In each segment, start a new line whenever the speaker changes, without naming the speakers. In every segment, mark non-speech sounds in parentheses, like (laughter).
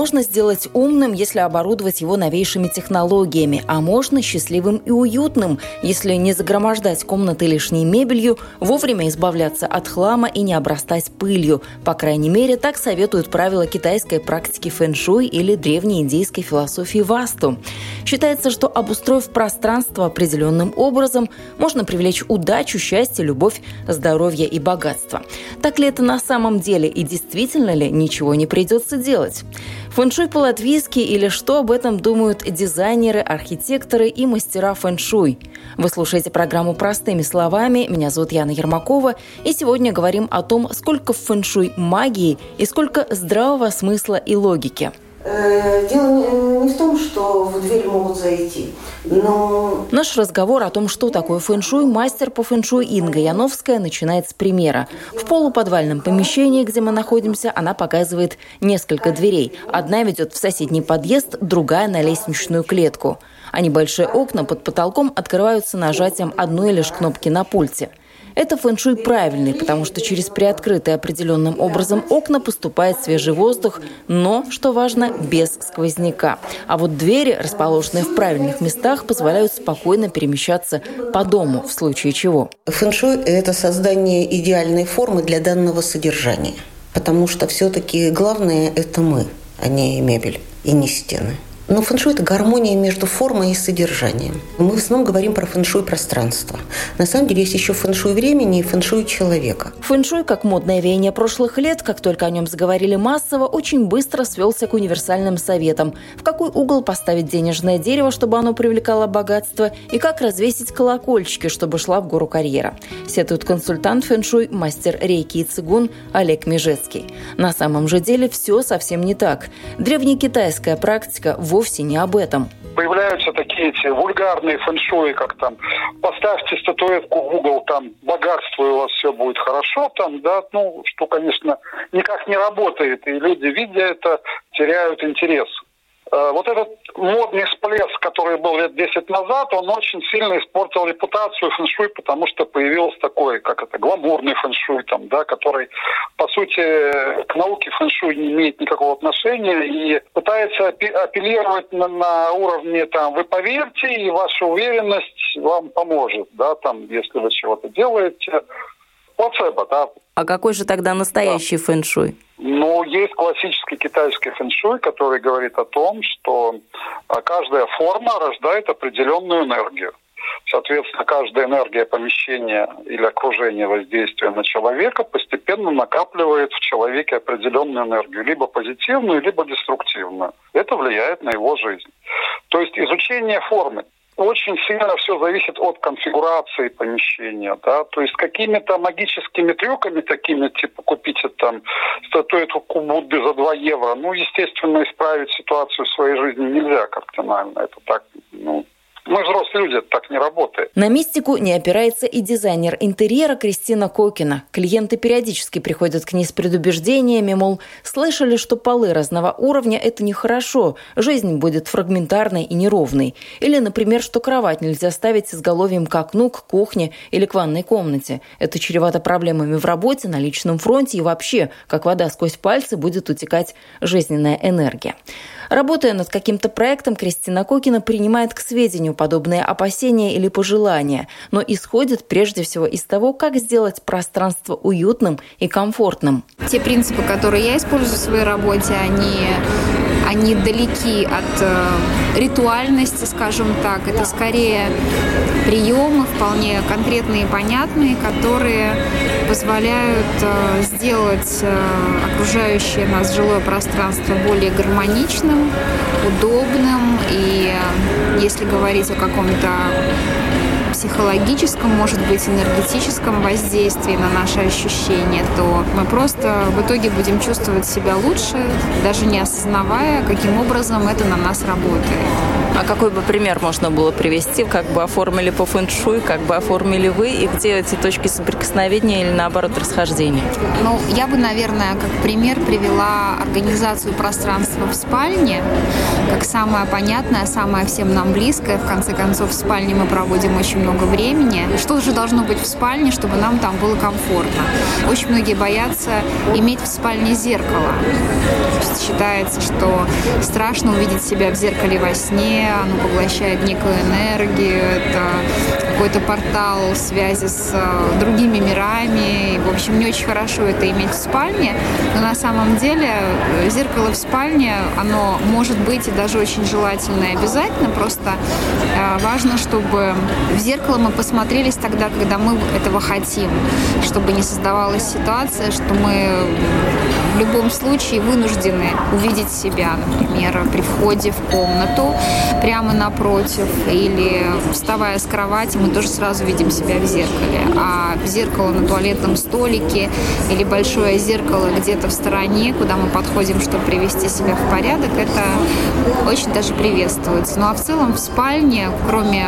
Можно сделать умным, если оборудовать его новейшими технологиями, а можно счастливым и уютным, если не загромождать комнаты лишней мебелью, вовремя избавляться от хлама и не обрастать пылью. По крайней мере, так советуют правила китайской практики фэн-шуй или древней индийской философии васту. Считается, что обустроив пространство определенным образом, можно привлечь удачу, счастье, любовь, здоровье и богатство. Так ли это на самом деле и действительно ли ничего не придется делать? Фэншуй по-латвийски или что об этом думают дизайнеры, архитекторы и мастера фэншуй? Вы слушаете программу «Простыми словами». Меня зовут Яна Ермакова. И сегодня говорим о том, сколько фэншуй магии и сколько здравого смысла и логики –
дело не в том, что в дверь могут зайти, но...
Наш разговор о том, что такое фэншуй, мастер по фэншуй Инга Яновская начинает с примера. В полуподвальном помещении, где мы находимся, она показывает несколько дверей. Одна ведет в соседний подъезд, другая на лестничную клетку. А небольшие окна под потолком открываются нажатием одной лишь кнопки на пульте. Это фэншуй правильный, потому что через приоткрытые определенным образом окна поступает свежий воздух, но, что важно, без сквозняка. А вот двери, расположенные в правильных местах, позволяют спокойно перемещаться по дому, в случае чего.
Фэншуй – это создание идеальной формы для данного содержания. Потому что все-таки главное – это мы, а не мебель и не стены. Но фэншуй – это гармония между формой и содержанием. Мы в основном говорим про фэншуй пространства. На самом деле есть еще фэншуй времени и фэншуй человека.
Фэншуй, как модное веяние прошлых лет, как только о нем заговорили массово, очень быстро свелся к универсальным советам. В какой угол поставить денежное дерево, чтобы оно привлекало богатство, и как развесить колокольчики, чтобы шла в гору карьера. Сетует консультант фэншуй, мастер рейки и цигун Олег Межецкий. На самом же деле все совсем не так. Древнекитайская практика – вовсе не об этом.
Появляются такие эти вульгарные фэншуи, как там поставьте статуэтку в угол, там богатство, и у вас все будет хорошо, там, да, ну, что, конечно, никак не работает, и люди, видя это, теряют интерес. Э, вот этот модный всплеск, который был лет 10 назад, он очень сильно испортил репутацию фэншуй, потому что появился такой, как это, гламурный фэншуй, там, да, который, по сути, к науке фэншуй не имеет никакого отношения и пытается апеллировать на, на уровне, там, вы поверьте, и ваша уверенность вам поможет, да, там, если вы чего-то делаете, плацебо, да.
А какой же тогда настоящий да. фэншуй?
Ну, есть классический китайский фэншуй, который говорит о том, что а, каждая форма рождает определенную энергию. Соответственно, каждая энергия помещения или окружения воздействия на человека постепенно накапливает в человеке определенную энергию, либо позитивную, либо деструктивную. Это влияет на его жизнь. То есть изучение формы очень сильно все зависит от конфигурации помещения, да, то есть какими-то магическими трюками такими, типа купите там статуэтку Будды за 2 евро, ну, естественно, исправить ситуацию в своей жизни нельзя кардинально, это так, ну, мы взрослые люди, так не работает.
На мистику не опирается и дизайнер интерьера Кристина Кокина. Клиенты периодически приходят к ней с предубеждениями, мол, слышали, что полы разного уровня – это нехорошо, жизнь будет фрагментарной и неровной. Или, например, что кровать нельзя ставить с изголовьем к окну, к кухне или к ванной комнате. Это чревато проблемами в работе, на личном фронте и вообще, как вода сквозь пальцы, будет утекать жизненная энергия. Работая над каким-то проектом, Кристина Кокина принимает к сведению подобные опасения или пожелания, но исходит прежде всего из того, как сделать пространство уютным и комфортным.
Те принципы, которые я использую в своей работе, они они далеки от э, ритуальности, скажем так. Это скорее приемы, вполне конкретные и понятные, которые позволяют э, сделать э, окружающее нас жилое пространство более гармоничным, удобным. И э, если говорить о каком-то психологическом, может быть, энергетическом воздействии на наши ощущения, то мы просто в итоге будем чувствовать себя лучше, даже не осознавая, каким образом это на нас работает.
А какой бы пример можно было привести, как бы оформили по фэншуй, как бы оформили вы, и где эти точки соприкосновения или наоборот расхождения?
Ну, я бы, наверное, как пример привела организацию пространства в спальне, как самое понятное, самое всем нам близкое. В конце концов, в спальне мы проводим очень много времени. Что же должно быть в спальне, чтобы нам там было комфортно? Очень многие боятся иметь в спальне зеркало. Считается, что страшно увидеть себя в зеркале во сне, оно поглощает некую энергию, это какой-то портал связи с э, другими мирами. И, в общем, не очень хорошо это иметь в спальне, но на самом деле э, зеркало в спальне, оно может быть и даже очень желательно и обязательно, просто э, важно, чтобы в зеркало мы посмотрелись тогда, когда мы этого хотим, чтобы не создавалась ситуация, что мы в любом случае вынуждены увидеть себя, например, при входе в комнату прямо напротив или вставая с кровати, мы тоже сразу видим себя в зеркале. А зеркало на туалетном столике или большое зеркало где-то в стороне, куда мы подходим, чтобы привести себя в порядок, это очень даже приветствуется. Ну а в целом в спальне, кроме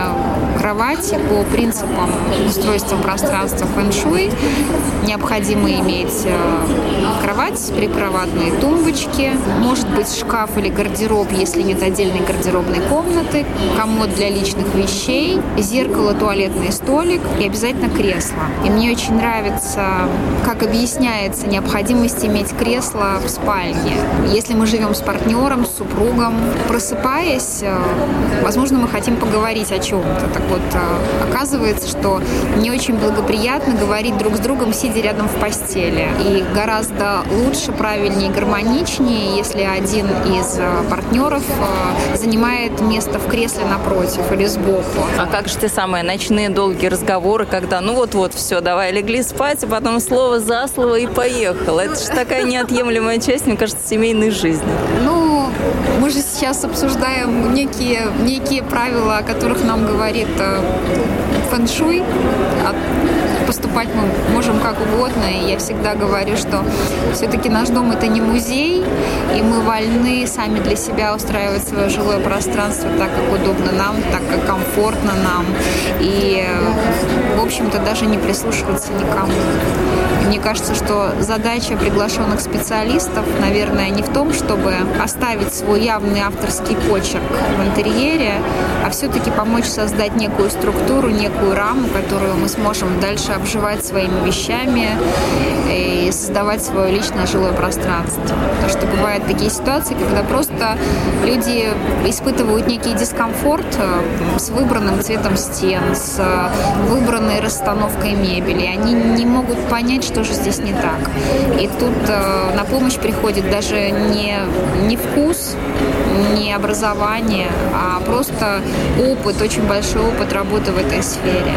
кровати, по принципам устройства пространства фэн-шуй, необходимо иметь э, кровать, прикроватные тумбочки, может быть шкаф или гардероб, если нет отдельной гардеробной комнаты, комод для личных вещей, зеркало, туалет туалетный столик и обязательно кресло. И мне очень нравится, как объясняется необходимость иметь кресло в спальне. Если мы живем с партнером, с супругом, просыпаясь, э, возможно, мы хотим поговорить о чем-то. Вот, э, оказывается, что не очень благоприятно говорить друг с другом, сидя рядом в постели. И гораздо лучше, правильнее, гармоничнее, если один из э, партнеров занимает место в кресле напротив или сбоку.
А как же самое начинаешь ночные долгие разговоры, когда ну вот-вот все, давай легли спать, а потом слово за слово и поехал. Это же такая неотъемлемая часть, мне кажется, семейной жизни.
Ну, мы же сейчас обсуждаем некие, некие правила, о которых нам говорит э, фэншуй, поступать мы можем как угодно. И я всегда говорю, что все-таки наш дом это не музей, и мы вольны сами для себя устраивать свое жилое пространство так, как удобно нам, так, как комфортно нам. И, в общем-то, даже не прислушиваться никому. Мне кажется, что задача приглашенных специалистов, наверное, не в том, чтобы оставить свой явный авторский почерк в интерьере, а все-таки помочь создать некую структуру, некую раму, которую мы сможем дальше обживать своими вещами и создавать свое личное жилое пространство. Потому что бывают такие ситуации, когда просто люди испытывают некий дискомфорт э, с выбранным цветом стен, с выбранной расстановкой мебели. Они не могут понять, что же здесь не так. И тут э, на помощь приходит даже не, не вкус, не образование, а просто опыт, очень большой опыт работы в этой сфере.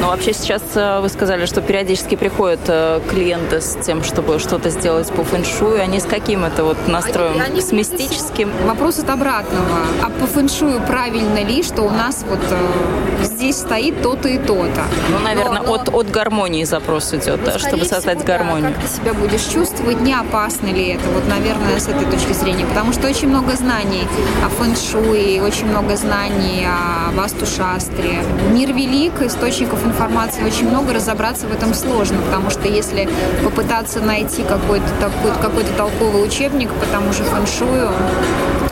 Ну, вообще сейчас э, вы сказали, что периодически приходят э, клиенты с тем, чтобы что-то сделать по фэншую. Они с каким это вот настроем? Они, они с мистическим?
Вопрос от обратного. А по фэншую правильно ли, что у нас вот э, здесь стоит то-то и то-то?
Ну, наверное, Но, от, от гармонии запрос идет, ну, чтобы создать всего, гармонию.
Да, как ты себя будешь чувствовать, не опасно ли это? Вот, наверное, с этой точки зрения. Потому что очень много знаний о фэн-шуи, очень много знаний о васту-шастре. Мир велик, источников информации очень много, разобраться в этом сложно, потому что если попытаться найти какой-то такой, какой-то толковый учебник по тому же фэн-шую,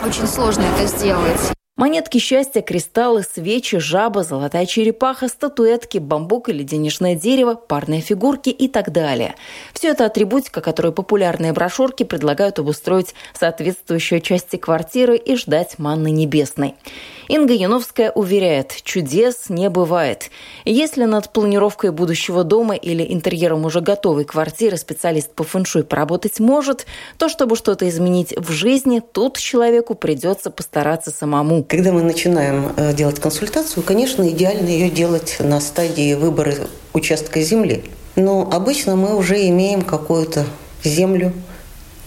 очень сложно это сделать.
Монетки счастья, кристаллы, свечи, жаба, золотая черепаха, статуэтки, бамбук или денежное дерево, парные фигурки и так далее. Все это атрибутика, которую популярные брошюрки предлагают обустроить соответствующие части квартиры и ждать манны небесной. Инга Яновская уверяет, чудес не бывает. Если над планировкой будущего дома или интерьером уже готовой квартиры специалист по фэншуй поработать может, то чтобы что-то изменить в жизни, тут человеку придется постараться самому.
Когда мы начинаем э, делать консультацию, конечно, идеально ее делать на стадии выбора участка земли. Но обычно мы уже имеем какую-то землю,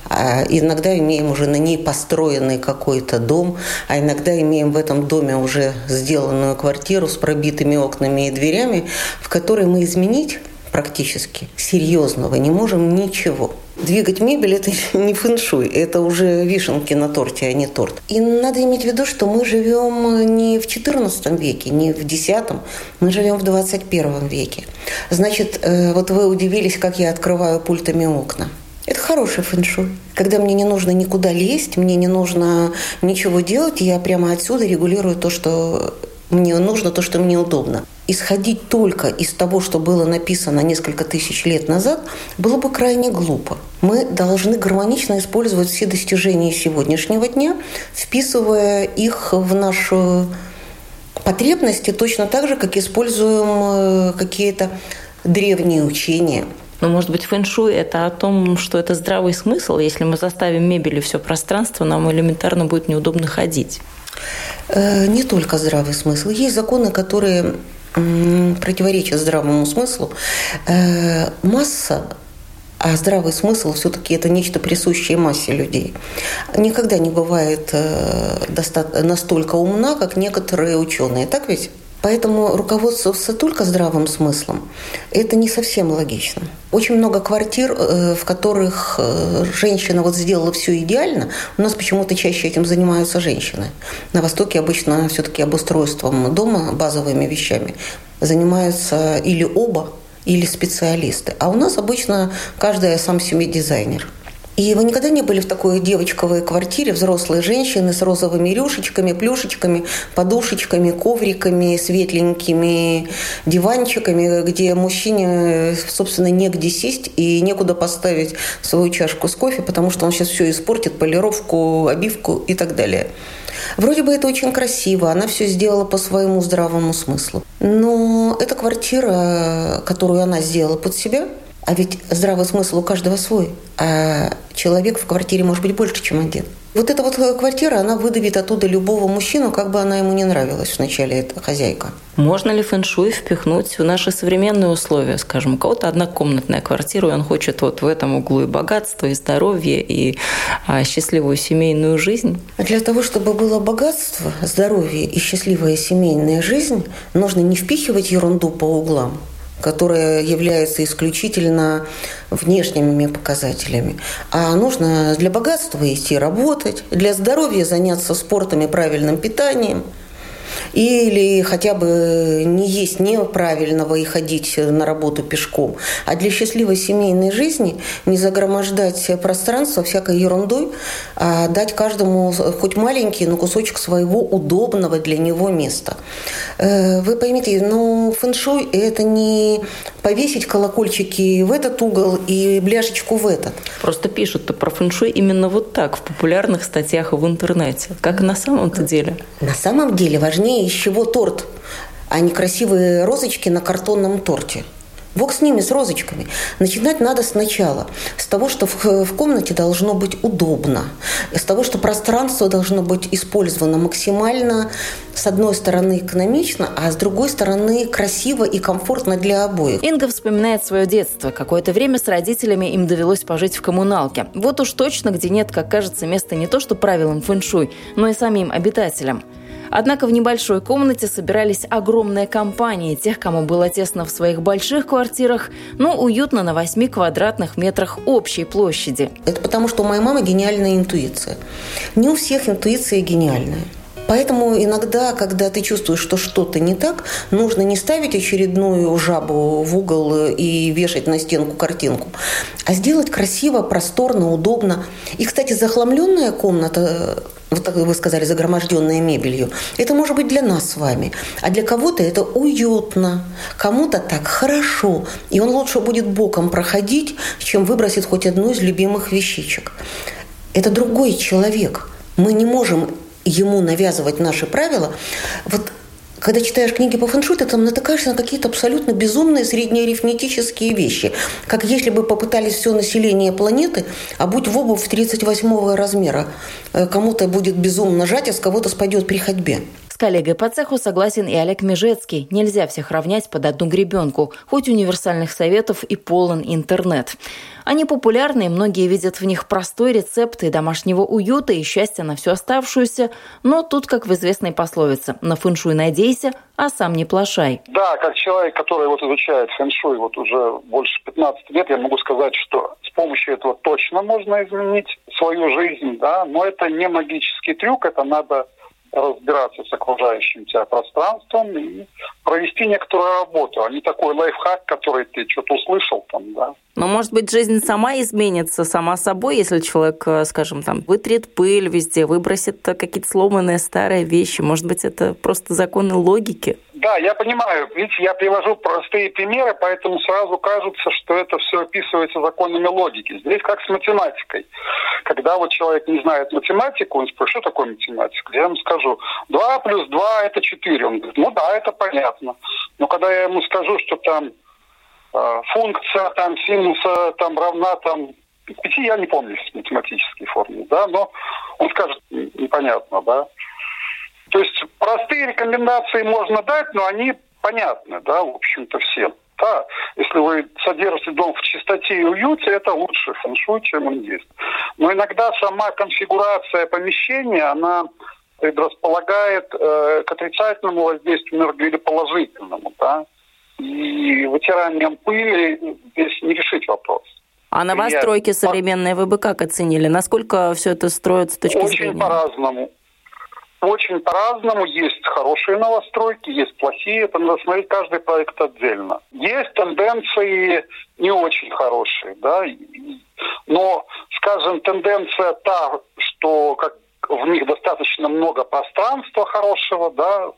А иногда имеем уже на ней построенный какой-то дом, а иногда имеем в этом доме уже сделанную квартиру с пробитыми окнами и дверями, в которой мы изменить практически серьезного не можем ничего. Двигать мебель – это (laughs) не фэншуй, это уже вишенки на торте, а не торт. И надо иметь в виду, что мы живем не в XIV веке, не в X, мы живем в 21 веке. Значит, э, вот вы удивились, как я открываю пультами окна. Это хороший фэншуй. Когда мне не нужно никуда лезть, мне не нужно ничего делать, я прямо отсюда регулирую то, что мне нужно, то, что мне удобно исходить только из того, что было написано несколько тысяч лет назад, было бы крайне глупо. Мы должны гармонично использовать все достижения сегодняшнего дня, вписывая их в нашу потребности точно так же, как используем э, какие-то древние учения.
Но, может быть, фэншуй – это о том, что это здравый смысл. Если мы заставим мебелью все пространство, нам элементарно будет неудобно ходить.
Э, не только здравый смысл. Есть законы, которые противоречат здравому смыслу. Э, масса а здравый смысл все-таки это нечто присущее массе людей. Никогда не бывает э, настолько умна, как некоторые ученые. Так ведь? Поэтому руководствоваться только здравым смыслом – это не совсем логично. Очень много квартир, э, в которых э, женщина вот сделала все идеально. У нас почему-то чаще этим занимаются женщины. На Востоке обычно все-таки обустройством дома, базовыми вещами занимаются или оба, или специалисты. А у нас обычно каждая сам себе дизайнер – и вы никогда не были в такой девочковой квартире, взрослые женщины с розовыми рюшечками, плюшечками, подушечками, ковриками, светленькими диванчиками, где мужчине, собственно, негде сесть и некуда поставить свою чашку с кофе, потому что он сейчас все испортит, полировку, обивку и так далее. Вроде бы это очень красиво, она все сделала по своему здравому смыслу. Но эта квартира, которую она сделала под себя – а ведь здравый смысл у каждого свой. А человек в квартире может быть больше, чем один. Вот эта вот квартира, она выдавит оттуда любого мужчину, как бы она ему не нравилась вначале, эта хозяйка.
Можно ли фэншуй впихнуть в наши современные условия? Скажем, у кого-то однокомнатная квартира, и он хочет вот в этом углу и богатство, и здоровье, и а, счастливую семейную жизнь?
Для того, чтобы было богатство, здоровье и счастливая семейная жизнь, нужно не впихивать ерунду по углам, которая является исключительно внешними показателями. А нужно для богатства идти работать, для здоровья заняться спортом и правильным питанием – или хотя бы не есть неправильного и ходить на работу пешком. А для счастливой семейной жизни не загромождать пространство всякой ерундой, а дать каждому хоть маленький, но кусочек своего удобного для него места. Э, вы поймите, ну, фэншуй – это не повесить колокольчики в этот угол и бляшечку в этот.
Просто пишут-то про фэншуй именно вот так в популярных статьях в интернете. Как на самом-то деле?
На самом деле важнее, из чего торт, а не красивые розочки на картонном торте. Бог с ними, с розочками. Начинать надо сначала. С того, что в, в комнате должно быть удобно. С того, что пространство должно быть использовано максимально, с одной стороны, экономично, а с другой стороны, красиво и комфортно для обоих.
Инга вспоминает свое детство. Какое-то время с родителями им довелось пожить в коммуналке. Вот уж точно, где нет, как кажется, места не то что правилам фэншуй, но и самим обитателям – Однако в небольшой комнате собирались огромные компании тех, кому было тесно в своих больших квартирах, но уютно на 8 квадратных метрах общей площади.
Это потому, что у моей мамы гениальная интуиция. Не у всех интуиция гениальная. Поэтому иногда, когда ты чувствуешь, что что-то не так, нужно не ставить очередную жабу в угол и вешать на стенку картинку, а сделать красиво, просторно, удобно. И, кстати, захламленная комната вот так вы сказали, загроможденная мебелью, это может быть для нас с вами. А для кого-то это уютно, кому-то так хорошо. И он лучше будет боком проходить, чем выбросит хоть одну из любимых вещичек. Это другой человек. Мы не можем ему навязывать наши правила. Вот когда читаешь книги по фэншуй, ты там натыкаешься на какие-то абсолютно безумные среднеарифметические вещи. Как если бы попытались все население планеты обуть в обувь 38 размера. Э, кому-то будет безумно жать, а с кого-то спадет при ходьбе
коллегой по цеху согласен и Олег Межецкий. Нельзя всех равнять под одну гребенку, хоть универсальных советов и полон интернет. Они популярны, и многие видят в них простой рецепт и домашнего уюта, и счастья на всю оставшуюся. Но тут, как в известной пословице, на фэншуй надейся, а сам не плашай.
Да, как человек, который вот изучает фэншуй вот уже больше 15 лет, я могу сказать, что с помощью этого точно можно изменить свою жизнь, да, но это не магический трюк, это надо разбираться с окружающим тебя пространством и провести некоторую работу, а не такой лайфхак, который ты что-то услышал там, да.
Но, может быть, жизнь сама изменится сама собой, если человек, э, скажем, там, вытрет пыль везде, выбросит какие-то сломанные старые вещи. Может быть, это просто законы логики?
Да, я понимаю. Видите, я привожу простые примеры, поэтому сразу кажется, что это все описывается законами логики. Здесь как с математикой. Когда вот человек не знает математику, он спрашивает, что такое математика? Я ему скажу, 2 плюс 2 это 4. Он говорит, ну да, это понятно. Но когда я ему скажу, что там э, функция там синуса там равна там пяти, я не помню математические формулы, да, но он скажет, непонятно, да. То есть простые рекомендации можно дать, но они понятны, да, в общем-то, всем. Да, если вы содержите дом в чистоте и уюте, это лучше фэншуй, чем он есть. Но иногда сама конфигурация помещения, она предрасполагает э, к отрицательному воздействию энергии или положительному, да. И вытиранием пыли здесь не решить вопрос.
А новостройки современные вы бы как оценили? Насколько все это строится с точки
Очень
зрения?
Очень по-разному. Очень по-разному. Есть хорошие новостройки, есть плохие. Это надо смотреть каждый проект отдельно. Есть тенденции не очень хорошие, да. Но, скажем, тенденция та, что как в них достаточно много пространства хорошего, да,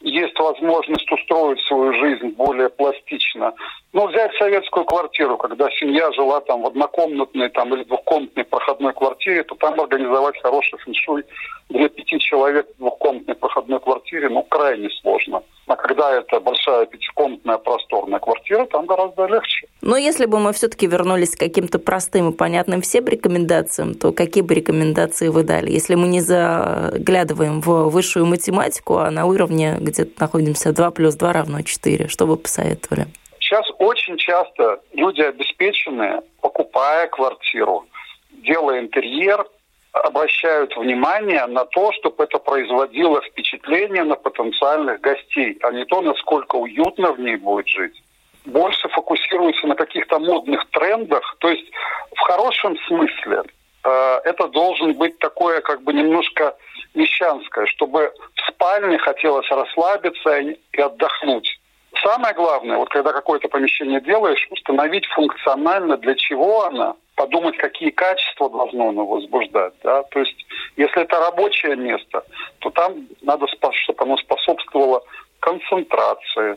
есть возможность устроить свою жизнь более пластично. Ну, взять советскую квартиру, когда семья жила там в однокомнатной там, или двухкомнатной проходной квартире, то там организовать хороший фэншуй для пяти человек в двухкомнатной проходной квартире, ну, крайне сложно. А когда это большая пятикомнатная просторная квартира, там гораздо легче.
Но если бы мы все-таки вернулись к каким-то простым и понятным всем рекомендациям, то какие бы рекомендации вы дали? Если мы не заглядываем в высшую математику, а на уровне где-то находимся 2 плюс 2 равно 4, что вы посоветовали?
Сейчас очень часто люди обеспеченные, покупая квартиру, делая интерьер, обращают внимание на то, чтобы это производило впечатление на потенциальных гостей, а не то, насколько уютно в ней будет жить. Больше фокусируются на каких-то модных трендах, то есть в хорошем смысле э, это должен быть такое как бы немножко мещанское, чтобы в спальне хотелось расслабиться и отдохнуть. Самое главное, вот когда какое-то помещение делаешь, установить функционально, для чего оно, подумать, какие качества должно оно возбуждать. Да? То есть, если это рабочее место, то там надо, чтобы оно способствовало концентрации,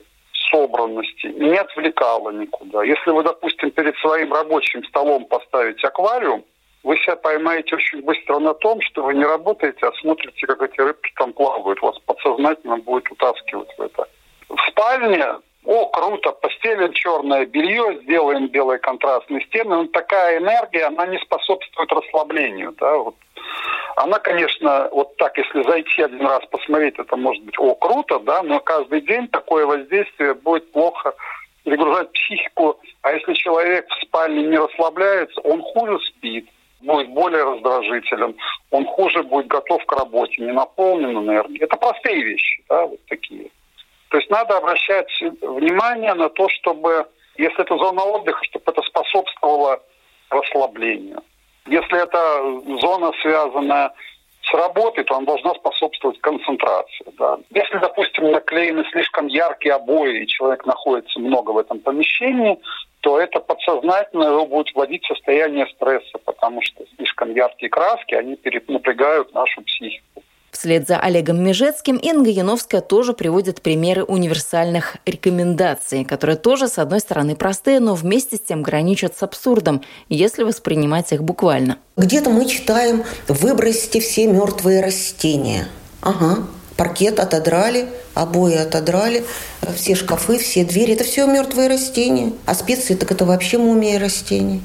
собранности, не отвлекало никуда. Если вы, допустим, перед своим рабочим столом поставите аквариум, вы себя поймаете очень быстро на том, что вы не работаете, а смотрите, как эти рыбки там плавают. Вас подсознательно будет утаскивать в это. В спальне о, круто, постелим черное белье, сделаем белые контрастные стены. Но такая энергия, она не способствует расслаблению. Да? Вот. Она, конечно, вот так, если зайти один раз посмотреть, это может быть, о, круто, да, но каждый день такое воздействие будет плохо перегружать психику. А если человек в спальне не расслабляется, он хуже спит, будет более раздражителен, он хуже будет готов к работе, не наполнен энергией. Это простые вещи, да, вот такие. То есть надо обращать внимание на то, чтобы, если это зона отдыха, чтобы это способствовало расслаблению. Если это зона, связанная с работой, то она должна способствовать концентрации. Да. Если, допустим, наклеены слишком яркие обои, и человек находится много в этом помещении, то это подсознательно его будет вводить в состояние стресса, потому что слишком яркие краски, они напрягают нашу психику.
Вслед за Олегом Межецким Инга Яновская тоже приводит примеры универсальных рекомендаций, которые тоже, с одной стороны, простые, но вместе с тем граничат с абсурдом, если воспринимать их буквально.
Где-то мы читаем «выбросьте все мертвые растения». Ага, паркет отодрали, обои отодрали, все шкафы, все двери. Это все мертвые растения. А специи так это вообще мумия растений.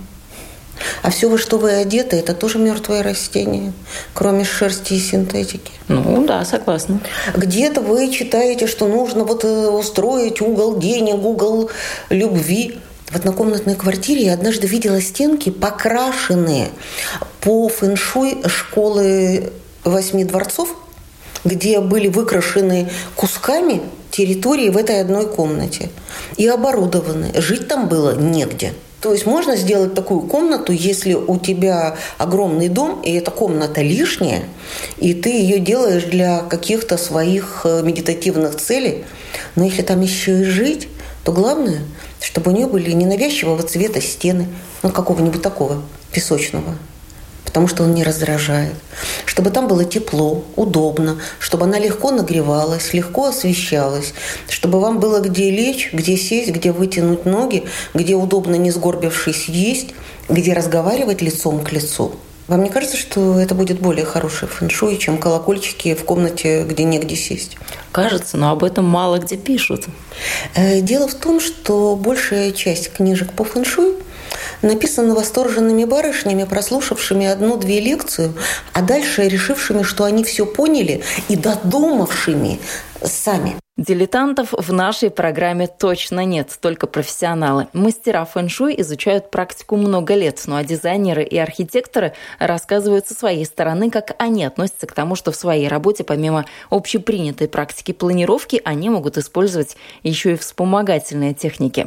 А все, во что вы одеты, это тоже мертвое растение, кроме шерсти и синтетики.
Ну да, согласна.
Где-то вы читаете, что нужно вот э, устроить угол денег, угол любви. В однокомнатной квартире я однажды видела стенки, покрашенные по фэншуй школы восьми дворцов, где были выкрашены кусками территории в этой одной комнате и оборудованы. Жить там было негде. То есть можно сделать такую комнату, если у тебя огромный дом, и эта комната лишняя, и ты ее делаешь для каких-то своих э, медитативных целей. Но если там еще и жить, то главное, чтобы у нее были ненавязчивого цвета стены, ну какого-нибудь такого песочного потому что он не раздражает. Чтобы там было тепло, удобно, чтобы она легко нагревалась, легко освещалась, чтобы вам было где лечь, где сесть, где вытянуть ноги, где удобно, не сгорбившись, есть, где разговаривать лицом к лицу. Вам не кажется, что это будет более хороший фэншуй, чем колокольчики в комнате, где негде сесть?
Кажется, но об этом мало где пишут.
Э, дело в том, что большая часть книжек по фэншуй написано восторженными барышнями, прослушавшими одну-две лекцию, а дальше решившими, что они все поняли и додумавшими сами.
Дилетантов в нашей программе точно нет, только профессионалы. Мастера фэн-шуй изучают практику много лет, ну а дизайнеры и архитекторы рассказывают со своей стороны, как они относятся к тому, что в своей работе помимо общепринятой практики планировки они могут использовать еще и вспомогательные техники.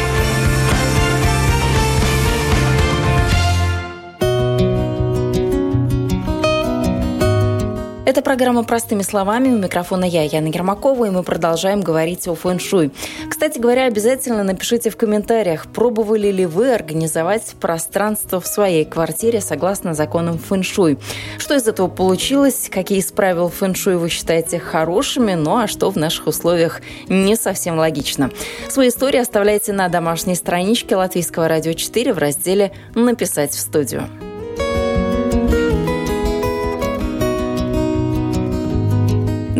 Это программа «Простыми словами». У микрофона я, Яна Гермакова, и мы продолжаем говорить о фэн-шуй. Кстати говоря, обязательно напишите в комментариях, пробовали ли вы организовать пространство в своей квартире согласно законам фэн-шуй. Что из этого получилось, какие из правил фэн-шуй вы считаете хорошими, ну а что в наших условиях не совсем логично. Свои истории оставляйте на домашней страничке Латвийского радио 4 в разделе «Написать в студию».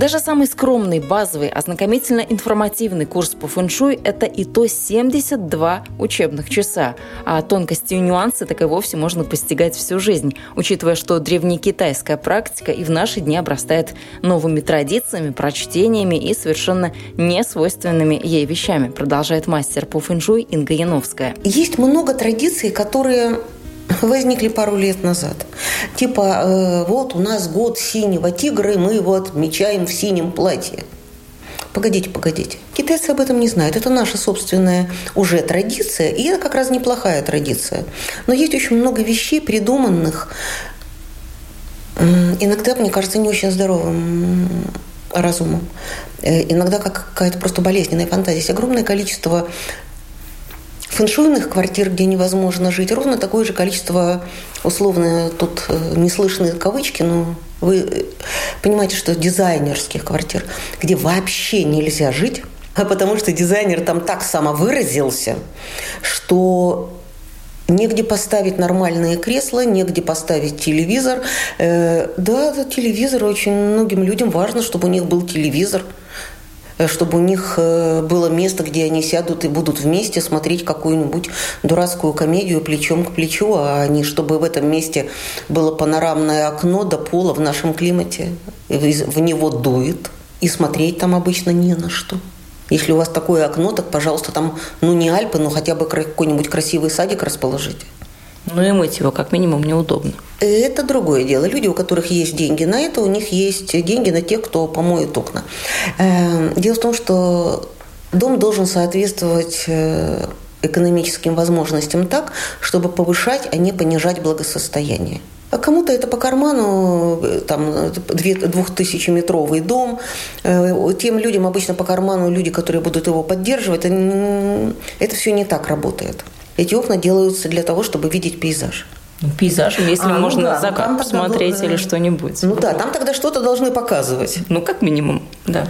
Даже самый скромный, базовый, ознакомительно-информативный курс по фэншуй – это и то 72 учебных часа. А тонкости и нюансы так и вовсе можно постигать всю жизнь, учитывая, что древнекитайская практика и в наши дни обрастает новыми традициями, прочтениями и совершенно несвойственными ей вещами, продолжает мастер по фэншуй Инга Яновская.
Есть много традиций, которые возникли пару лет назад. Типа, э, вот у нас год синего тигра, и мы его отмечаем в синем платье. Погодите, погодите. Китайцы об этом не знают. Это наша собственная уже традиция, и это как раз неплохая традиция. Но есть очень много вещей, придуманных, иногда, мне кажется, не очень здоровым разумом. Э, иногда как какая-то просто болезненная фантазия. Есть огромное количество фэншуйных квартир, где невозможно жить, ровно такое же количество, условно, тут э, не слышны кавычки, но вы э, понимаете, что дизайнерских квартир, где вообще нельзя жить, (laughs) а потому что дизайнер там так самовыразился, что негде поставить нормальные кресла, негде поставить телевизор. Э, да, телевизор очень многим людям важно, чтобы у них был телевизор – чтобы у них э, было место, где они сядут и будут вместе смотреть какую-нибудь дурацкую комедию плечом к плечу, а не чтобы в этом месте было панорамное окно до пола в нашем климате. В него дует, и смотреть там обычно не на что. Если у вас такое окно, так, пожалуйста, там, ну, не Альпы, но хотя бы какой-нибудь красивый садик расположите.
Ну и мыть его как минимум неудобно.
Это другое дело. Люди, у которых есть деньги на это, у них есть деньги на тех, кто помоет окна. Эм, дело в том, что дом должен соответствовать э, экономическим возможностям так, чтобы повышать, а не понижать благосостояние. А кому-то это по карману, э, там, двухтысячеметровый дом. Э, тем людям обычно по карману люди, которые будут его поддерживать, это все не так работает. Эти окна делаются для того, чтобы видеть пейзаж.
Ну, пейзажем, если а, ну можно ну да, закат посмотреть тогда... или что-нибудь.
Ну да, там тогда что-то должны показывать.
Ну, как минимум, да.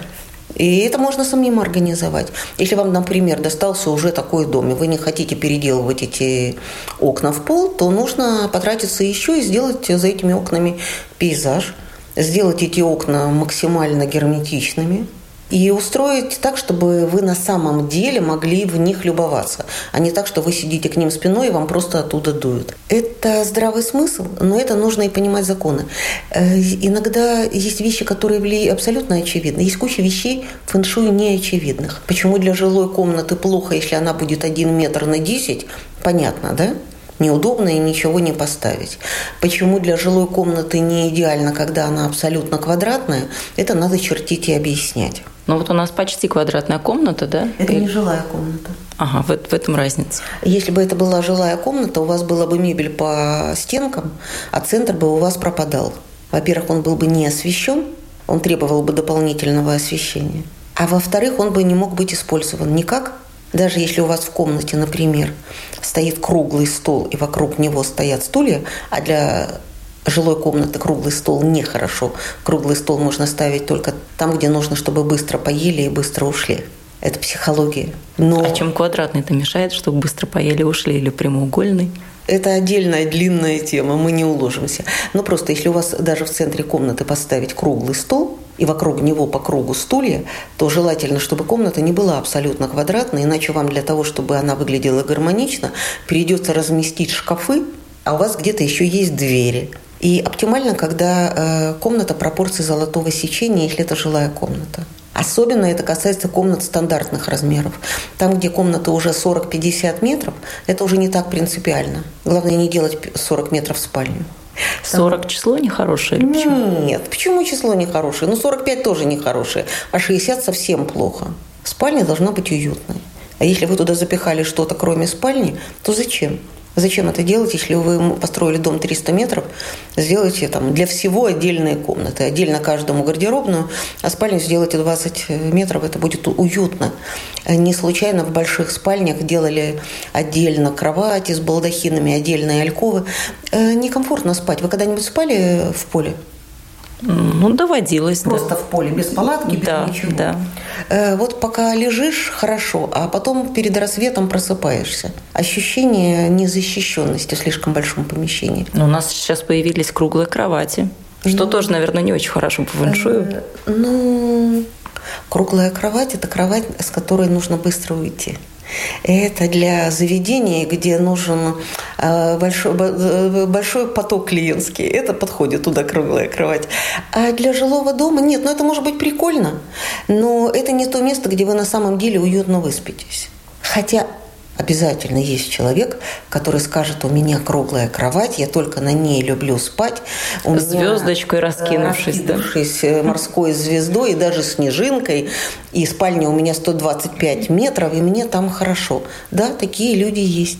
И это можно самим организовать. Если вам, например, достался уже такой дом, и вы не хотите переделывать эти окна в пол, то нужно потратиться еще и сделать за этими окнами пейзаж, сделать эти окна максимально герметичными, и устроить так, чтобы вы на самом деле могли в них любоваться, а не так, что вы сидите к ним спиной и вам просто оттуда дуют. Это здравый смысл, но это нужно и понимать законы. Э, иногда есть вещи, которые абсолютно очевидны. Есть куча вещей фэншуй неочевидных. Почему для жилой комнаты плохо, если она будет один метр на 10, понятно, да? Неудобно и ничего не поставить. Почему для жилой комнаты не идеально, когда она абсолютно квадратная, это надо чертить и объяснять.
Ну вот у нас почти квадратная комната, да?
Это и... не жилая комната.
Ага, в, в этом разница.
Если бы это была жилая комната, у вас была бы мебель по стенкам, а центр бы у вас пропадал. Во-первых, он был бы не освещен, он требовал бы дополнительного освещения. А во-вторых, он бы не мог быть использован никак, даже если у вас в комнате, например, стоит круглый стол и вокруг него стоят стулья, а для жилой комнаты круглый стол нехорошо. Круглый стол можно ставить только там, где нужно, чтобы быстро поели и быстро ушли. Это психология.
Но... А чем квадратный-то мешает, чтобы быстро поели ушли, или прямоугольный?
Это отдельная длинная тема, мы не уложимся. Но просто если у вас даже в центре комнаты поставить круглый стол, и вокруг него по кругу стулья, то желательно, чтобы комната не была абсолютно квадратной, иначе вам для того, чтобы она выглядела гармонично, придется разместить шкафы, а у вас где-то еще есть двери. И оптимально, когда э, комната пропорции золотого сечения, если это жилая комната. Особенно это касается комнат стандартных размеров. Там, где комната уже 40-50 метров, это уже не так принципиально. Главное не делать 40 метров спальню.
40 число нехорошее или
почему? Нет, почему число нехорошее? Ну, 45 тоже нехорошее, а 60 совсем плохо. Спальня должна быть уютной. А если вы туда запихали что-то, кроме спальни, то зачем? Зачем это делать, если вы построили дом 300 метров, сделайте там для всего отдельные комнаты, отдельно каждому гардеробную, а спальню сделайте 20 метров, это будет уютно. Не случайно в больших спальнях делали отдельно кровати с балдахинами, отдельные альковы. Э, некомфортно спать. Вы когда-нибудь спали в поле?
Ну, доводилось.
Просто да. в поле, без палатки, без
да,
ничего.
Да.
Э, вот пока лежишь, хорошо, а потом перед рассветом просыпаешься. Ощущение незащищенности в слишком большом помещении.
Но у нас сейчас появились круглые кровати, что ну, тоже, наверное, не очень хорошо по фэншую. Э,
ну, круглая кровать – это кровать, с которой нужно быстро уйти. Это для заведения, где нужен э, большой, э, большой поток клиентский. Это подходит туда круглая кровать. А для жилого дома нет, ну это может быть прикольно, но это не то место, где вы на самом деле уютно выспитесь. Хотя Обязательно есть человек, который скажет, у меня круглая кровать, я только на ней люблю спать.
У Звездочкой раскинувшись, раскинувшись
да? Э, морской звездой и даже снежинкой. И спальня у меня 125 метров, и мне там хорошо. Да, такие люди есть.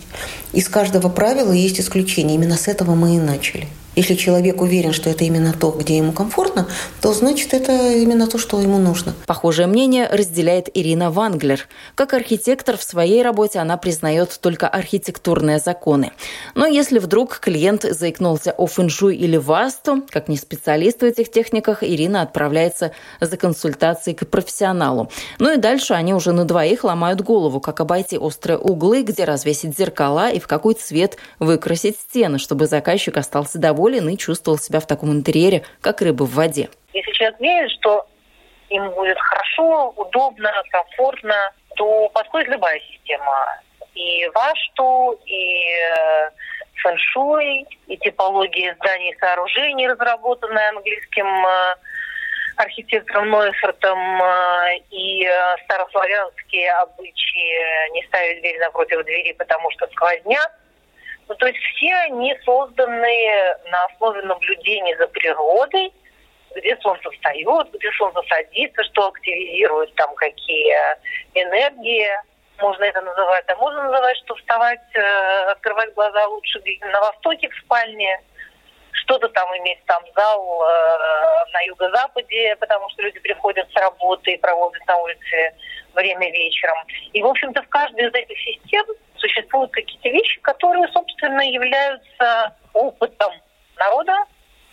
Из каждого правила есть исключение. Именно с этого мы и начали. Если человек уверен, что это именно то, где ему комфортно, то значит это именно то, что ему нужно.
Похожее мнение разделяет Ирина Ванглер. Как архитектор в своей работе она признает только архитектурные законы. Но если вдруг клиент заикнулся о фэншуй или васту, как не специалист в этих техниках, Ирина отправляется за консультацией к профессионалу. Ну и дальше они уже на двоих ломают голову, как обойти острые углы, где развесить зеркала и в какой цвет выкрасить стены, чтобы заказчик остался доволен доволен и чувствовал себя в таком интерьере, как рыба в воде.
Если человек верит, что им будет хорошо, удобно, комфортно, то подходит любая система. И Вашту, и э, фэншуй, и типология зданий и сооружений, разработанная английским э, архитектором Нойфертом, э, и старославянские обычаи не ставить дверь напротив двери, потому что сквозняк, ну, то есть все они созданы на основе наблюдений за природой, где солнце встает, где солнце садится, что активизирует там какие энергии, можно это называть. А можно называть, что вставать, э, открывать глаза лучше на востоке в спальне, что-то там иметь там зал э, на юго-западе, потому что люди приходят с работы и проводят на улице время вечером. И, в общем-то, в каждой из этих систем существуют какие-то вещи, которые, собственно, являются опытом народа,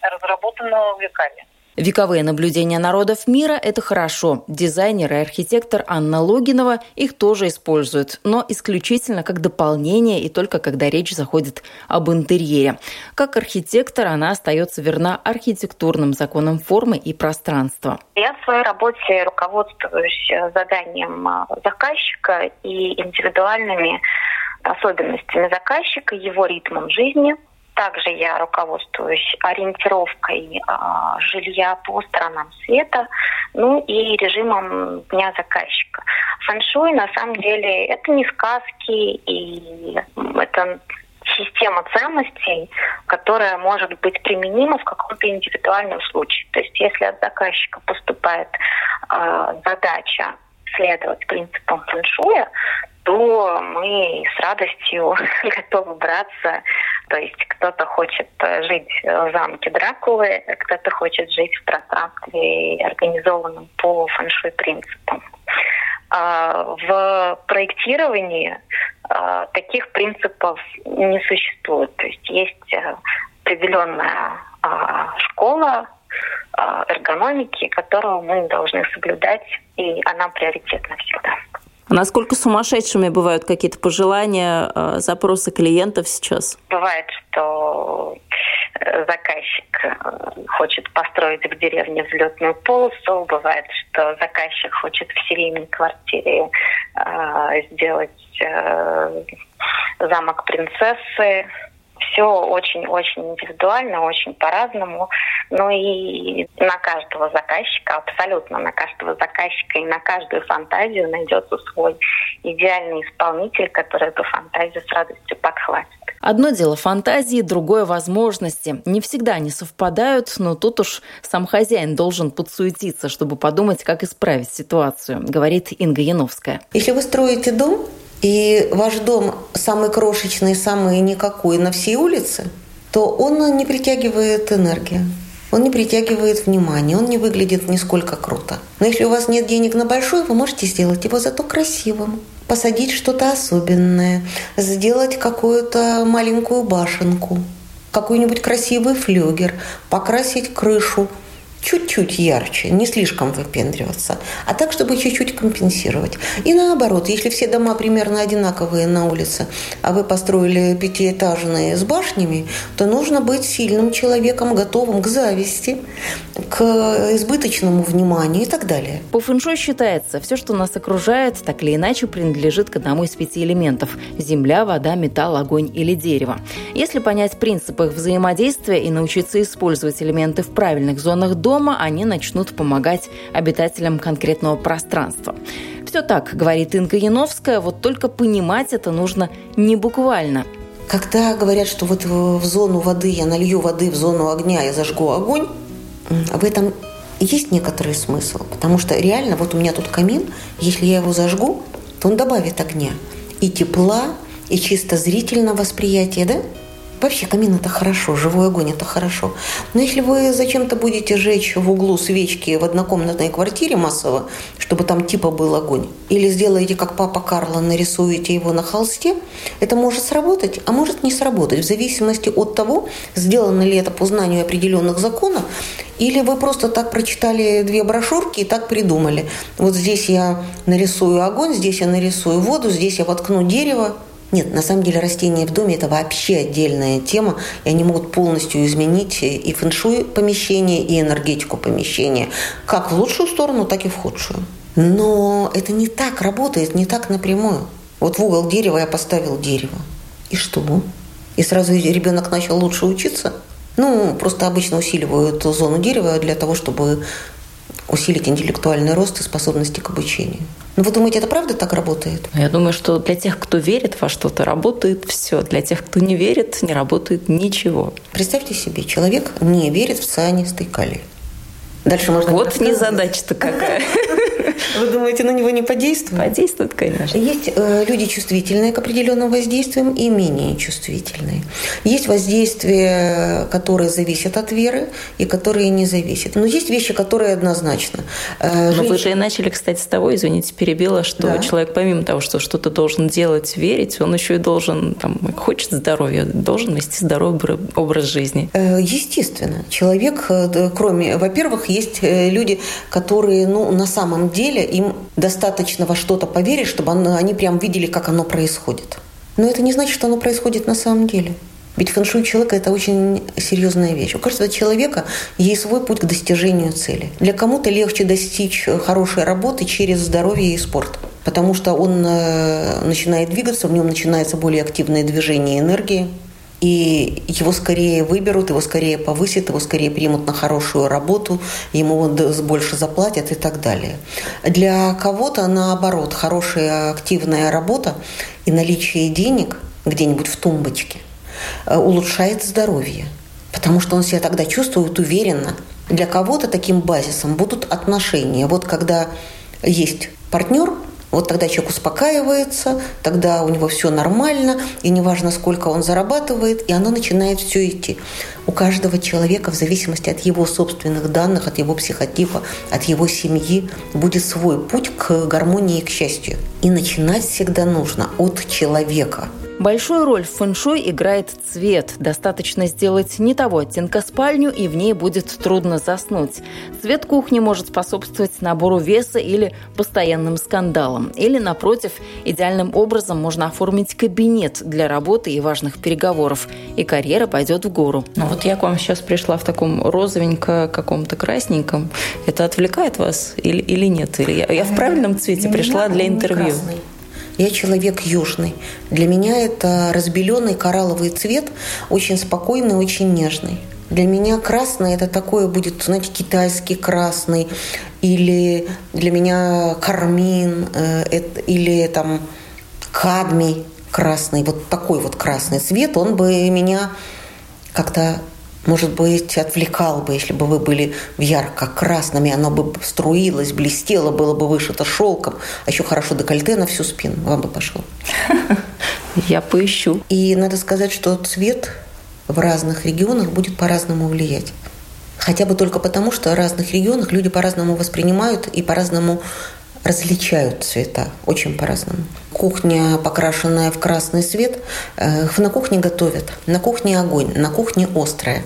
разработанного веками.
Вековые наблюдения народов мира – это хорошо. Дизайнер и архитектор Анна Логинова их тоже используют, но исключительно как дополнение и только когда речь заходит об интерьере. Как архитектор она остается верна архитектурным законам формы и пространства.
Я в своей работе руководствуюсь заданием а, заказчика и индивидуальными особенностями заказчика, его ритмом жизни. Также я руководствуюсь ориентировкой а, жилья по сторонам света, ну и режимом дня заказчика. Фэншуй на самом деле это не сказки, и это система ценностей, которая может быть применима в каком-то индивидуальном случае. То есть если от заказчика поступает э, задача следовать принципам фэншуя, то мы с радостью (laughs) готовы браться. То есть кто-то хочет жить в замке Дракулы, кто-то хочет жить в пространстве, организованном по фэншуй принципам. А, в проектировании а, таких принципов не существует. То есть есть э, определенная а, школа эргономики, которую мы должны соблюдать, и она приоритетна всегда.
Насколько сумасшедшими бывают какие-то пожелания, э, запросы клиентов сейчас?
Бывает, что э, заказчик э, хочет построить в деревне взлетную полосу, бывает, что заказчик хочет в серийной квартире сделать замок принцессы, все очень-очень индивидуально, очень по-разному. Ну и на каждого заказчика, абсолютно на каждого заказчика и на каждую фантазию найдется свой идеальный исполнитель, который эту фантазию с радостью подхватит.
Одно дело фантазии, другое возможности. Не всегда они совпадают, но тут уж сам хозяин должен подсуетиться, чтобы подумать, как исправить ситуацию, говорит Инга Яновская.
Если вы строите дом, и ваш дом самый крошечный, самый никакой на всей улице, то он не притягивает энергию. Он не притягивает внимание, он не выглядит нисколько круто. Но если у вас нет денег на большой, вы можете сделать его зато красивым. Посадить что-то особенное, сделать какую-то маленькую башенку, какой-нибудь красивый флюгер, покрасить крышу – чуть-чуть ярче, не слишком выпендриваться, а так, чтобы чуть-чуть компенсировать. И наоборот, если все дома примерно одинаковые на улице, а вы построили пятиэтажные с башнями, то нужно быть сильным человеком, готовым к зависти, к избыточному вниманию и так далее.
По фэншуй считается, все, что нас окружает, так или иначе принадлежит к одному из пяти элементов – земля, вода, металл, огонь или дерево. Если понять принципы их взаимодействия и научиться использовать элементы в правильных зонах дома, дома они начнут помогать обитателям конкретного пространства. Все так, говорит Инга Яновская, вот только понимать это нужно не буквально.
Когда говорят, что вот в зону воды я налью воды, в зону огня я зажгу огонь, в этом есть некоторый смысл. Потому что реально, вот у меня тут камин, если я его зажгу, то он добавит огня. И тепла, и чисто зрительного восприятия, да? Вообще камин это хорошо, живой огонь это хорошо. Но если вы зачем-то будете жечь в углу свечки в однокомнатной квартире массово, чтобы там типа был огонь, или сделаете, как папа Карло, нарисуете его на холсте, это может сработать, а может не сработать, в зависимости от того, сделано ли это по знанию определенных законов, или вы просто так прочитали две брошюрки и так придумали. Вот здесь я нарисую огонь, здесь я нарисую воду, здесь я воткну дерево, нет, на самом деле растения в доме – это вообще отдельная тема, и они могут полностью изменить и фэншуй помещения, и энергетику помещения, как в лучшую сторону, так и в худшую. Но это не так работает, не так напрямую. Вот в угол дерева я поставил дерево. И что? И сразу ребенок начал лучше учиться? Ну, просто обычно усиливают зону дерева для того, чтобы усилить интеллектуальный рост и способности к обучению. Но ну, вы думаете, это правда так работает?
Я думаю, что для тех, кто верит во что-то, работает все. Для тех, кто не верит, не работает ничего.
Представьте себе, человек не верит в цианистый калий. Дальше можно...
Вот незадача-то какая. (laughs)
Вы думаете, на него не подействует?
Подействует, конечно.
Есть э, люди чувствительные к определенным воздействиям и менее чувствительные. Есть воздействия, которые зависят от веры и которые не зависят. Но есть вещи, которые однозначно.
Э, Но вы же и начали, кстати, с того, извините, перебила, что да. человек помимо того, что что-то должен делать, верить, он еще и должен, там, хочет здоровья, должен вести здоровый образ жизни.
Э, естественно. Человек, э, кроме, во-первых, есть э, люди, которые, ну, на самом деле, им достаточно во что-то поверить, чтобы они прям видели, как оно происходит. Но это не значит, что оно происходит на самом деле. Ведь фэншуй человека – это очень серьезная вещь. У каждого человека есть свой путь к достижению цели. Для кому-то легче достичь хорошей работы через здоровье и спорт, потому что он начинает двигаться, в нем начинается более активное движение энергии, и его скорее выберут, его скорее повысят, его скорее примут на хорошую работу, ему больше заплатят и так далее. Для кого-то, наоборот, хорошая активная работа и наличие денег где-нибудь в тумбочке э, улучшает здоровье, потому что он себя тогда чувствует уверенно. Для кого-то таким базисом будут отношения. Вот когда есть партнер – вот тогда человек успокаивается, тогда у него все нормально, и неважно, сколько он зарабатывает, и оно начинает все идти. У каждого человека, в зависимости от его собственных данных, от его психотипа, от его семьи, будет свой путь к гармонии и к счастью. И начинать всегда нужно от человека –
Большую роль в фэншуй играет цвет. Достаточно сделать не того оттенка спальню, и в ней будет трудно заснуть. Цвет кухни может способствовать набору веса или постоянным скандалам. Или, напротив, идеальным образом можно оформить кабинет для работы и важных переговоров. И карьера пойдет в гору. Ну вот я к вам сейчас пришла в таком розовенько каком-то красненьком. Это отвлекает вас или, или нет? Или я, я в правильном цвете пришла для интервью? Красный.
Я человек южный. Для меня это разбеленный коралловый цвет, очень спокойный, очень нежный. Для меня красный это такое будет, знаете, китайский красный, или для меня кармин, э, или там кадмий красный, вот такой вот красный цвет, он бы меня как-то может быть, отвлекал бы, если бы вы были в ярко-красном, оно бы струилось, блестело, было бы вышито шелком, а еще хорошо декольте на всю спину, вам бы пошло. (laughs)
Я поищу.
И надо сказать, что цвет в разных регионах будет по-разному влиять. Хотя бы только потому, что в разных регионах люди по-разному воспринимают и по-разному различают цвета очень по-разному. Кухня, покрашенная в красный цвет, э, на кухне готовят. На кухне огонь, на кухне острое.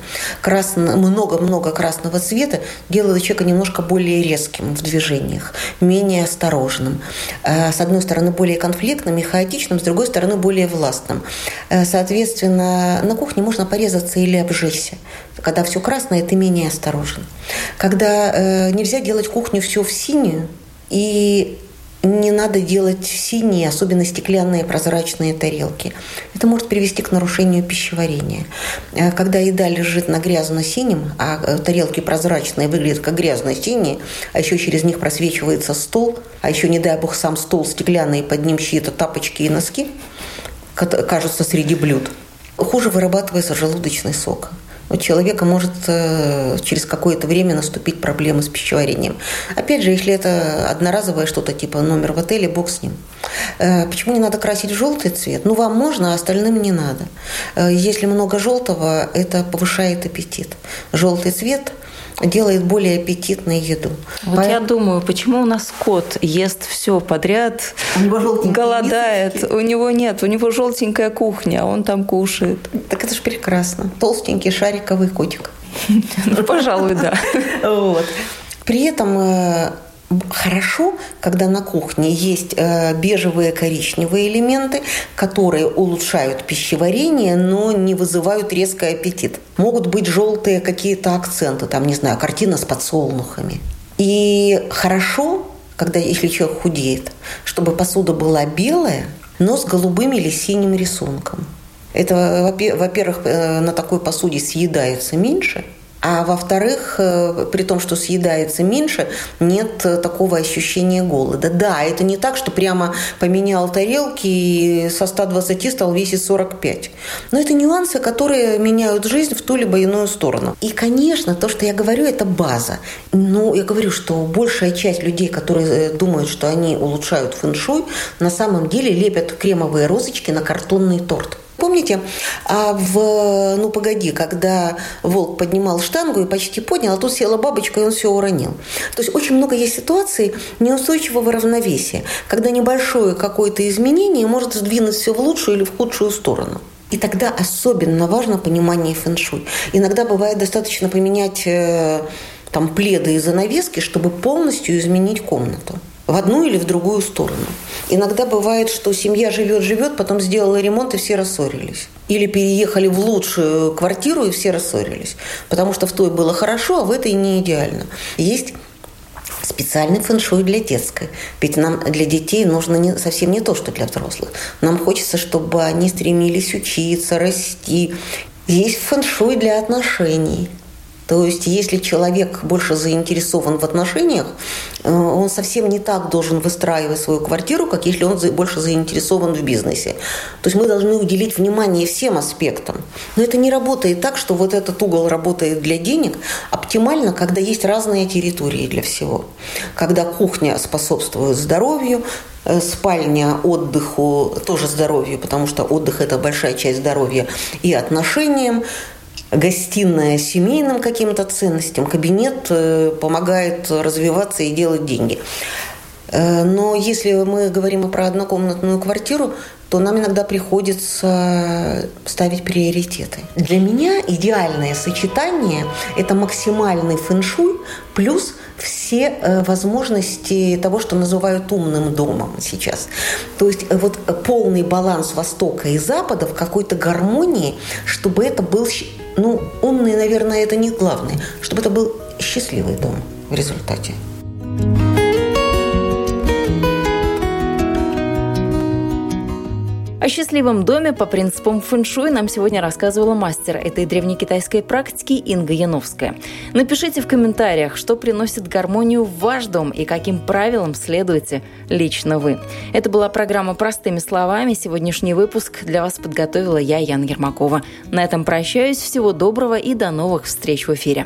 Много-много красного цвета делает человека немножко более резким в движениях, менее осторожным. Э, с одной стороны, более конфликтным и хаотичным, с другой стороны, более властным. Э, соответственно, на кухне можно порезаться или обжечься. Когда все красное, ты менее осторожен. Когда нельзя делать кухню все в синюю, и не надо делать синие, особенно стеклянные прозрачные тарелки. Это может привести к нарушению пищеварения. Э, когда еда лежит на грязно-синем, а э, тарелки прозрачные выглядят как грязно-синие, а еще через них просвечивается стол, а еще, не дай бог, сам стол стеклянный, под ним чьи-то тапочки и носки, кажутся среди блюд, хуже вырабатывается желудочный сок у человека может э, через какое-то время наступить проблемы с пищеварением. Опять же, если это одноразовое что-то типа номер в отеле, бог с ним. Э, почему не надо красить желтый цвет? Ну, вам можно, а остальным не надо. Э, если много желтого, это повышает аппетит. Желтый цвет делает более аппетитной еду.
Вот Поэтому... я думаю, почему у нас кот ест все подряд, у него голодает, мисочки. у него нет, у него желтенькая кухня, а он там кушает.
Так это же прекрасно. Толстенький шариковый котик. (laughs)
Ну, пожалуй, да. (laughs)
При этом э, хорошо, когда на кухне есть э, бежевые коричневые элементы, которые улучшают пищеварение, но не вызывают резкий аппетит. Могут быть желтые какие-то акценты, там, не знаю, картина с подсолнухами. И хорошо, когда, если человек худеет, чтобы посуда была белая, но с голубым или синим рисунком. Это, во-первых, э, на такой посуде съедается меньше – А во-вторых, э, при том, что съедается меньше, нет такого ощущения голода. Да, это не так, что прямо поменял тарелки и со 120 стал весить 45. Но это нюансы, которые меняют жизнь в ту либо иную сторону. И, конечно, то, что я говорю, это база. Ну, я говорю, что большая часть людей, которые э, думают, что они улучшают фэншуй, на самом деле лепят кремовые розочки на картонный торт. Помните, а в «Ну, погоди», когда волк поднимал штангу и почти поднял, а тут села бабочка, и он все уронил. То есть очень много есть ситуаций неустойчивого равновесия, когда небольшое какое-то изменение может сдвинуть все в лучшую или в худшую сторону. И тогда особенно важно понимание фэн-шуй. Иногда бывает достаточно поменять э, там пледы и занавески, чтобы полностью изменить комнату в одну или в другую сторону. Иногда бывает, что семья живет-живет, потом сделала ремонт и все рассорились. Или переехали в лучшую квартиру и все рассорились. Потому что в той было хорошо, а в этой не идеально. Есть специальный фэншуй для детской. Ведь нам для детей нужно не, совсем не то, что для взрослых. Нам хочется, чтобы они стремились учиться, расти. Есть фэншуй для отношений – то есть, если человек больше заинтересован в отношениях, э, он совсем не так должен выстраивать свою квартиру, как если он больше заинтересован в бизнесе. То есть мы должны уделить внимание всем аспектам. Но это не работает так, что вот этот угол работает для денег. Оптимально, когда есть разные территории для всего. Когда кухня способствует здоровью, э, спальня отдыху тоже здоровью, потому что отдых – это большая часть здоровья, и отношениям, гостиная семейным каким-то ценностям, кабинет э, помогает развиваться и делать деньги. Э, но если мы говорим про однокомнатную квартиру, то нам иногда приходится ставить приоритеты. Для меня идеальное сочетание – это максимальный фэншуй плюс все э, возможности того, что называют умным домом сейчас. То есть вот полный баланс Востока и Запада в какой-то гармонии, чтобы это был ну, умный, наверное, это не главное, чтобы это был счастливый дом в результате.
О счастливом доме по принципам фэншуй нам сегодня рассказывала мастер этой древнекитайской практики Инга Яновская. Напишите в комментариях, что приносит гармонию в ваш дом и каким правилам следуете лично вы. Это была программа «Простыми словами». Сегодняшний выпуск для вас подготовила я, Яна Ермакова. На этом прощаюсь. Всего доброго и до новых встреч в эфире.